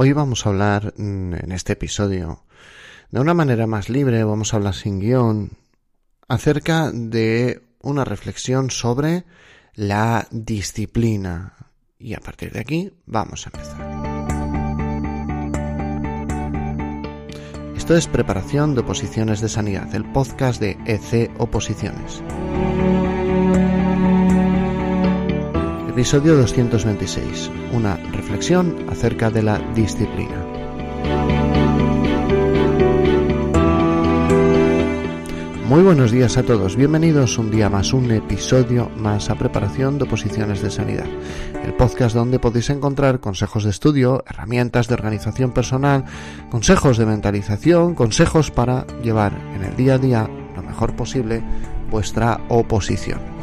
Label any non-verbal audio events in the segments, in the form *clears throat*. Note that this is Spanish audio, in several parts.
Hoy vamos a hablar mm, en este episodio de una manera más libre, vamos a hablar sin guion, acerca de una reflexión sobre la disciplina. Y a partir de aquí vamos a empezar. Esto es Preparación de Oposiciones de Sanidad, el podcast de EC Oposiciones. Episodio 226. Una reflexión acerca de la disciplina. Muy buenos días a todos, bienvenidos un día más, un episodio más a preparación de oposiciones de sanidad, el podcast donde podéis encontrar consejos de estudio, herramientas de organización personal, consejos de mentalización, consejos para llevar en el día a día lo mejor posible vuestra oposición.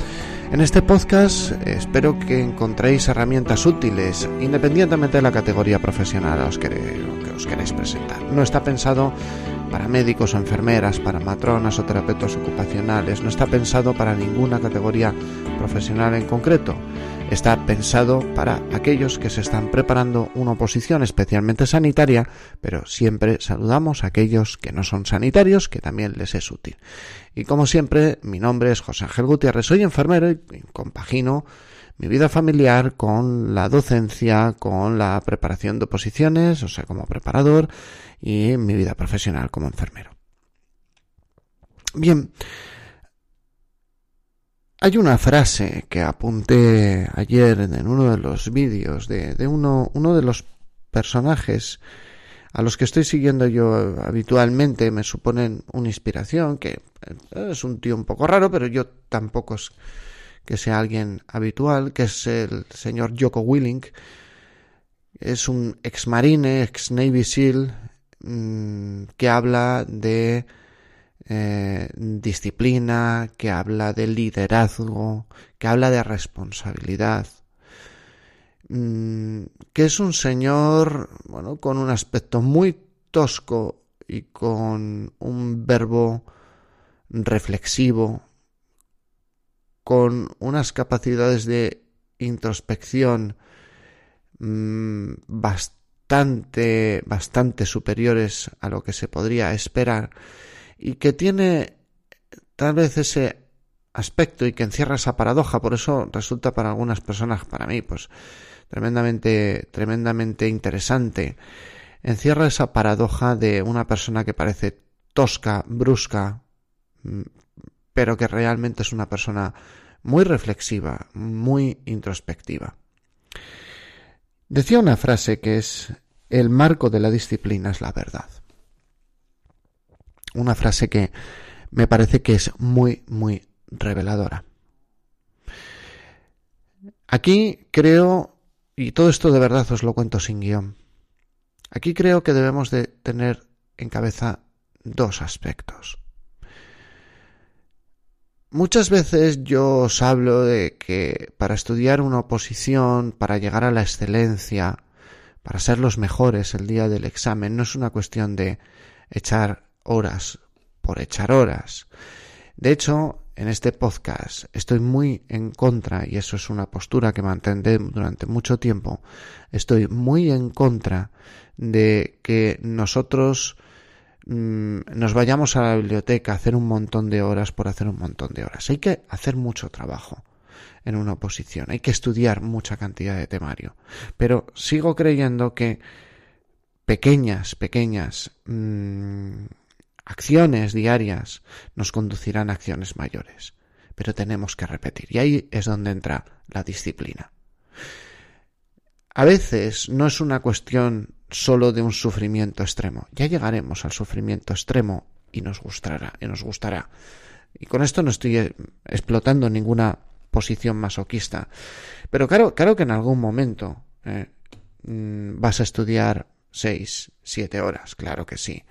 En este podcast eh, espero que encontréis herramientas útiles independientemente de la categoría profesional a que os queréis presentar. No está pensado para médicos o enfermeras, para matronas o terapeutas ocupacionales, no está pensado para ninguna categoría profesional en concreto. Está pensado para aquellos que se están preparando una oposición especialmente sanitaria, pero siempre saludamos a aquellos que no son sanitarios, que también les es útil. Y como siempre, mi nombre es José Ángel Gutiérrez, soy enfermero y compagino mi vida familiar con la docencia, con la preparación de oposiciones, o sea, como preparador, y mi vida profesional como enfermero. Bien, hay una frase que apunté ayer en uno de los vídeos de, uno, uno de los personajes a los que estoy siguiendo yo habitualmente me suponen una inspiración, que es un tío un poco raro, pero yo tampoco es que sea alguien habitual, que es el señor Joko Willink. Es un ex marine, ex Navy SEAL, mm, que habla de eh, disciplina, que habla de liderazgo, que habla de responsabilidad, mm, que es un señor, bueno, con un aspecto muy tosco y con un verbo reflexivo, con unas capacidades de introspección mm, bastante, bastante superiores a lo que se podría esperar y que tiene tal vez ese aspecto y que encierra esa paradoja, por eso resulta para algunas personas, para mí, pues tremendamente, tremendamente interesante. Encierra esa paradoja de una persona que parece tosca, brusca, mm, pero que realmente es una persona muy reflexiva, muy introspectiva. Decía una frase que es el marco de la disciplina es la verdad una frase que me parece que es muy, muy reveladora. Aquí creo, y todo esto de verdad os lo cuento sin guion, aquí creo que debemos de tener en cabeza dos aspectos. Muchas veces yo os hablo de que para estudiar una oposición, para llegar a la excelencia, para ser los mejores el día del examen, no es una cuestión de echar horas por echar horas. De hecho, en este podcast estoy muy en contra, y eso es una postura que mantendré durante mucho tiempo, estoy muy en contra de que nosotros mm, nos vayamos a la biblioteca a hacer un montón de horas por hacer un montón de horas. Hay que hacer mucho trabajo en una oposición, hay que estudiar mucha cantidad de temario. Pero sigo creyendo que pequeñas, pequeñas mm, acciones diarias nos conducirán a acciones mayores. Pero tenemos que repetir. Y ahí es donde entra la disciplina. A veces no es una cuestión solo de un sufrimiento extremo. Ya llegaremos al sufrimiento extremo y nos gustará, y nos gustará. Y con esto no estoy explotando ninguna posición masoquista. Pero claro, claro que en algún momento eh, mm, vas a estudiar seis, siete horas, claro que sí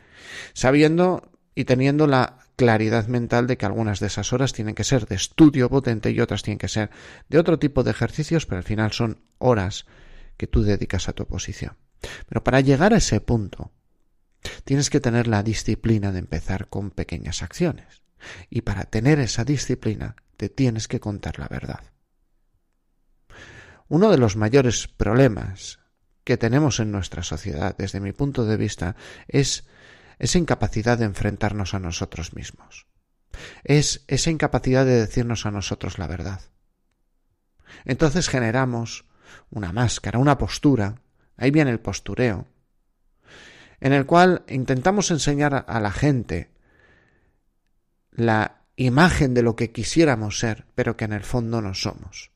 sabiendo y teniendo la claridad mental de que algunas de esas horas tienen que ser de estudio potente y otras tienen que ser de otro tipo de ejercicios, pero al final son horas que tú dedicas a tu oposición. Pero para llegar a ese punto, tienes que tener la disciplina de empezar con pequeñas acciones. Y para tener esa disciplina, te tienes que contar la verdad. Uno de los mayores problemas que tenemos en nuestra sociedad, desde mi punto de vista, es esa incapacidad de enfrentarnos a nosotros mismos. Es esa incapacidad de decirnos a nosotros la verdad. Entonces generamos una máscara, una postura, ahí viene el postureo, en el cual intentamos enseñar a la gente la imagen de lo que quisiéramos ser, pero que en el fondo no somos.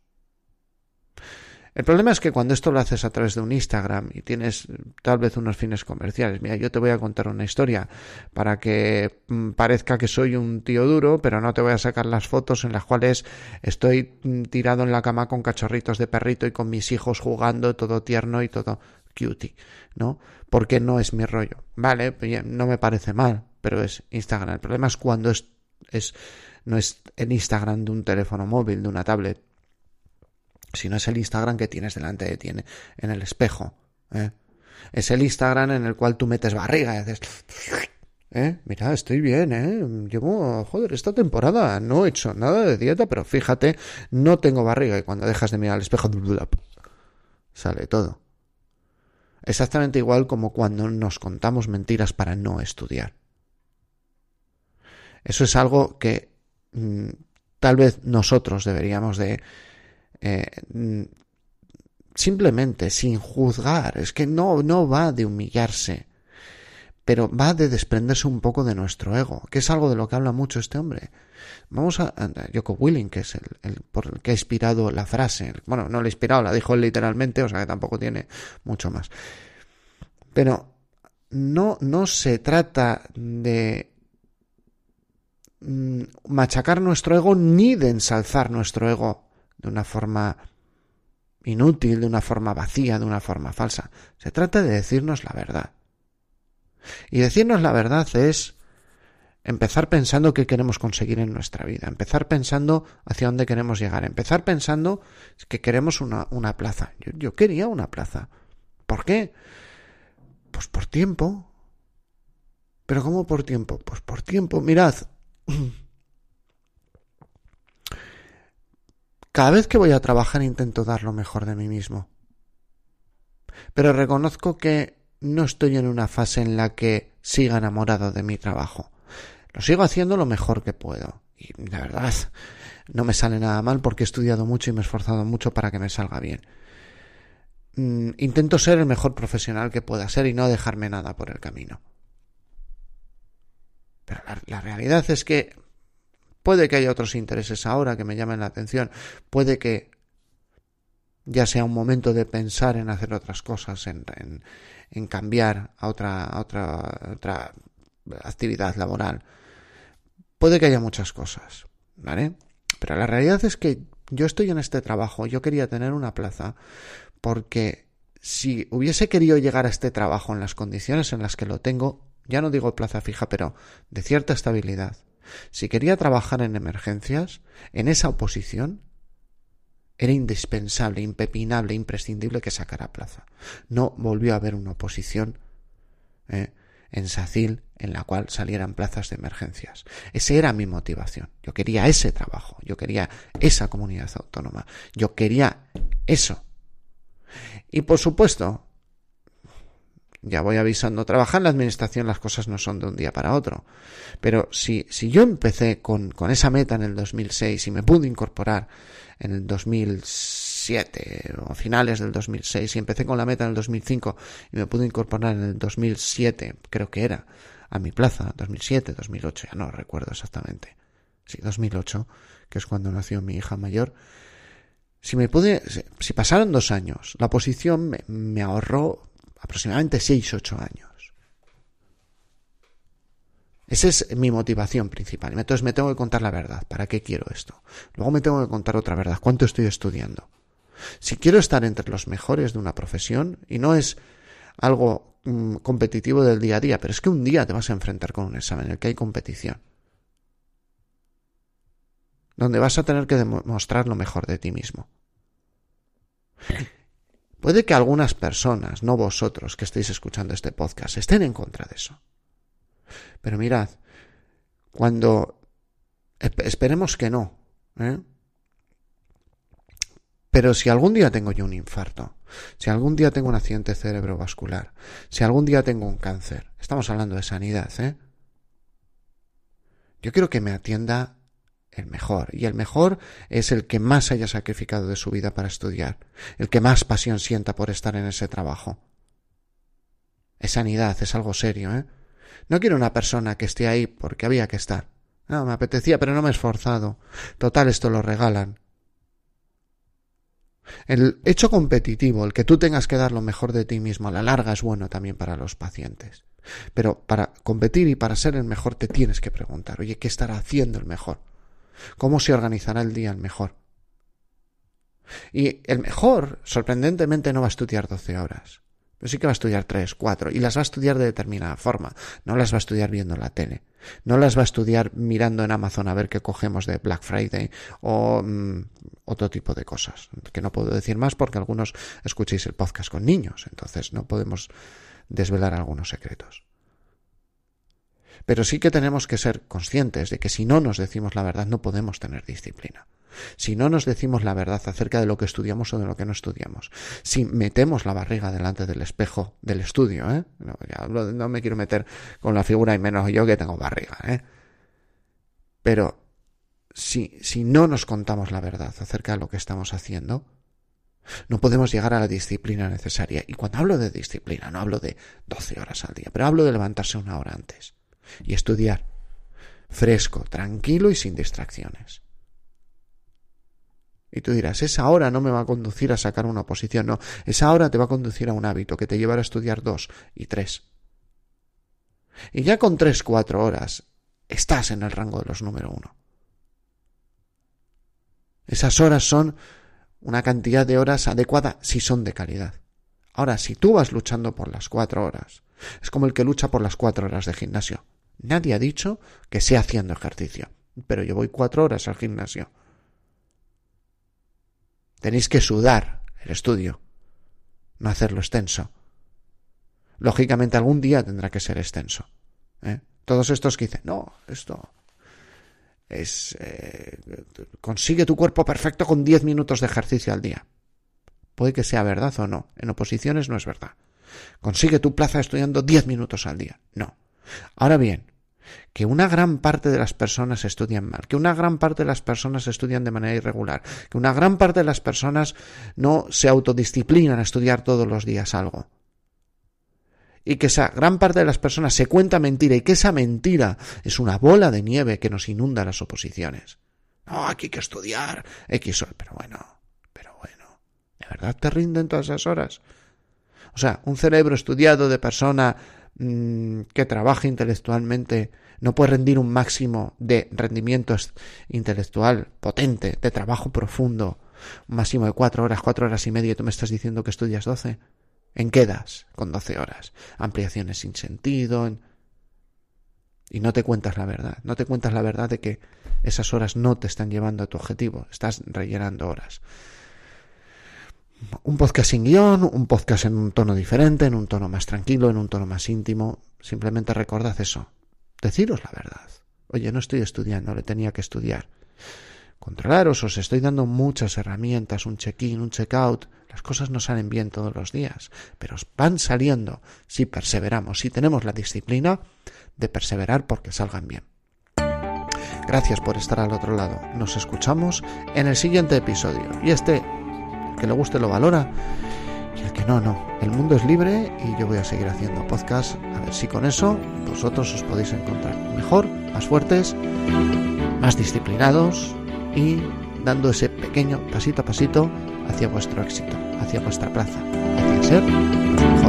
El problema es que cuando esto lo haces a través de un Instagram y tienes tal vez unos fines comerciales, mira, yo te voy a contar una historia para que mm, parezca que soy un tío duro, pero no te voy a sacar las fotos en las cuales estoy mm, tirado en la cama con cachorritos de perrito y con mis hijos jugando, todo tierno y todo cutie, ¿no? Porque no es mi rollo. Vale, no me parece mal, pero es Instagram. El problema es cuando es, es no es el Instagram de un teléfono móvil, de una tablet, si no es el Instagram que tienes delante de ti en el espejo. ¿eh? Es el Instagram en el cual tú metes barriga y haces... ¿Eh? Mira, estoy bien, ¿eh? Llevo, joder, esta temporada no he hecho nada de dieta, pero fíjate, no tengo barriga y cuando dejas de mirar al espejo, sale todo. Exactamente igual como cuando nos contamos mentiras para no estudiar. Eso es algo que mm, tal vez nosotros deberíamos de eh, simplemente sin juzgar, es que no, no va de humillarse, pero va de desprenderse un poco de nuestro ego, que es algo de lo que habla mucho este hombre. Vamos a, a Joko Willing, que es el, por el que ha inspirado la frase. Bueno, no la ha inspirado, la dijo él literalmente, o sea que tampoco tiene mucho más. Pero no, no se trata de mm, machacar nuestro ego ni de ensalzar nuestro ego de una forma inútil, de una forma vacía, de una forma falsa. Se trata de decirnos la verdad. Y decirnos la verdad es empezar pensando qué queremos conseguir en nuestra vida, empezar pensando hacia dónde queremos llegar, empezar pensando que queremos una, una plaza. Yo, yo quería una plaza. ¿Por qué? Pues por tiempo. ¿Pero cómo por tiempo? Pues por tiempo. Mirad, *clears throat* Cada vez que voy a trabajar intento dar lo mejor de mí mismo. Pero reconozco que no estoy en una fase en la que siga enamorado de mi trabajo. Lo sigo haciendo lo mejor que puedo. Y la verdad, no me sale nada mal porque he estudiado mucho y me he esforzado mucho para que me salga bien. Mm, intento ser el mejor profesional que pueda ser y no dejarme nada por el camino. Pero la, la realidad es que Puede que haya otros intereses ahora que me llamen la atención. Puede que ya sea un momento de pensar en hacer otras cosas, en, cambiar a otra, otra, otra actividad laboral. Puede que haya muchas cosas, ¿vale? Pero la realidad es que yo estoy en este trabajo, yo quería tener una plaza porque si hubiese querido llegar a este trabajo en las condiciones en las que lo tengo, ya no digo plaza fija, pero de cierta estabilidad, si quería trabajar en emergencias, en esa oposición, era indispensable, impepinable, imprescindible que sacara plaza. No volvió a haber una oposición eh, en Sacil en la cual salieran plazas de emergencias. Esa era mi motivación. Yo quería ese trabajo, yo quería esa comunidad autónoma, yo quería eso. Y por supuesto, ya voy avisando, trabajar en la administración las cosas no son de un día para otro. Pero si, si yo empecé con, con esa meta en el 2006 y me pude incorporar en el 2007 o finales del 2006 y empecé con la meta en el 2005 y me pude incorporar en el 2007, creo que era, a mi plaza, 2007, 2008, ya no recuerdo exactamente. Sí, 2008, que es cuando nació mi hija mayor. Si me pude, si pasaron dos años, la posición me, me ahorró aproximadamente 6-8 años. Esa es mi motivación principal. Entonces me tengo que contar la verdad. ¿Para qué quiero esto? Luego me tengo que contar otra verdad. ¿Cuánto estoy estudiando? Si quiero estar entre los mejores de una profesión, y no es algo mm, competitivo del día a día, pero es que un día te vas a enfrentar con un examen en el que hay competición. Donde vas a tener que demostrar lo mejor de ti mismo. Puede que algunas personas, no vosotros que estéis escuchando este podcast, estén en contra de eso. Pero mirad, cuando esperemos que no, ¿eh? Pero si algún día tengo yo un infarto, si algún día tengo un accidente cerebrovascular, si algún día tengo un cáncer, estamos hablando de sanidad, ¿eh? Yo quiero que me atienda el mejor. Y el mejor es el que más haya sacrificado de su vida para estudiar, el que más pasión sienta por estar en ese trabajo. Es sanidad, es algo serio, ¿eh? No quiero una persona que esté ahí porque había que estar. No, me apetecía, pero no me he esforzado. Total, esto lo regalan. El hecho competitivo, el que tú tengas que dar lo mejor de ti mismo a la larga es bueno también para los pacientes. Pero para competir y para ser el mejor te tienes que preguntar, oye, ¿qué estará haciendo el mejor? ¿Cómo se organizará el día el mejor? Y el mejor, sorprendentemente, no va a estudiar 12 horas. Pero sí que va a estudiar 3, 4. Y las va a estudiar de determinada forma. No las va a estudiar viendo la tele. No las va a estudiar mirando en Amazon a ver qué cogemos de Black Friday o mm, otro tipo de cosas. Que no puedo decir más porque algunos escuchéis el podcast con niños. Entonces no podemos desvelar algunos secretos. Pero sí que tenemos que ser conscientes de que si no nos decimos la verdad no podemos tener disciplina. Si no nos decimos la verdad acerca de lo que estudiamos o de lo que no estudiamos, si metemos la barriga delante del espejo del estudio, ¿eh? no, me quiero meter con la figura y menos yo que tengo barriga, ¿eh? pero si, si no nos contamos la verdad acerca de lo que estamos haciendo, no podemos llegar a la disciplina necesaria. Y cuando hablo de disciplina, no hablo de 12 horas al día, pero hablo de levantarse una hora antes y estudiar fresco, tranquilo y sin distracciones. Y tú dirás, esa hora no me va a conducir a sacar una oposición. No, esa hora te va a conducir a un hábito que te llevará a estudiar dos y tres. Y ya con tres, cuatro horas estás en el rango de los número uno. Esas horas son una cantidad de horas adecuada si son de calidad. Ahora, si tú vas luchando por las cuatro horas, es como el que lucha por las cuatro horas de gimnasio. Nadie ha dicho que sea haciendo ejercicio, pero yo voy cuatro horas al gimnasio. Tenéis que sudar el estudio, no hacerlo extenso. Lógicamente algún día tendrá que ser extenso. ¿eh? Todos estos que dicen, no, esto es... Eh, consigue tu cuerpo perfecto con diez minutos de ejercicio al día. Puede que sea verdad o no. En oposiciones no es verdad. Consigue tu plaza estudiando diez minutos al día. No. Ahora bien, que una gran parte de las personas estudian mal, que una gran parte de las personas estudian de manera irregular, que una gran parte de las personas no se autodisciplinan a estudiar todos los días algo. Y que esa gran parte de las personas se cuenta mentira y que esa mentira es una bola de nieve que nos inunda las oposiciones. No, aquí hay que estudiar X Pero bueno, pero bueno, ¿de verdad te rinden todas esas horas? O sea, un cerebro estudiado de persona Mm, que trabaja intelectualmente no puede rendir un máximo de rendimiento intelectual potente, de trabajo profundo, un máximo de cuatro horas, cuatro horas y media, y tú me estás diciendo que estudias doce. ¿En qué das con doce horas? Ampliaciones sin sentido. Y no te cuentas la verdad. No te cuentas la verdad de que esas horas no te están llevando a tu objetivo. Estás rellenando horas un podcast sin guion, un podcast en un tono diferente, en un tono más tranquilo, en un tono más íntimo. Simplemente recordad eso. Deciros la verdad. Oye, no estoy estudiando, le tenía que estudiar. Controlaros, os estoy dando muchas herramientas, un check-in, un check-out. Las cosas no salen bien todos los días, pero van saliendo si perseveramos, si tenemos la disciplina de perseverar porque salgan bien. Gracias por estar al otro lado. Nos escuchamos en el siguiente episodio. Y este que le guste lo valora y el que no, no. El mundo es libre y yo voy a seguir haciendo podcast a ver si con eso vosotros os podéis encontrar mejor, más fuertes, más disciplinados y dando ese pequeño pasito a pasito hacia vuestro éxito, hacia vuestra plaza, hacia ser los mejores.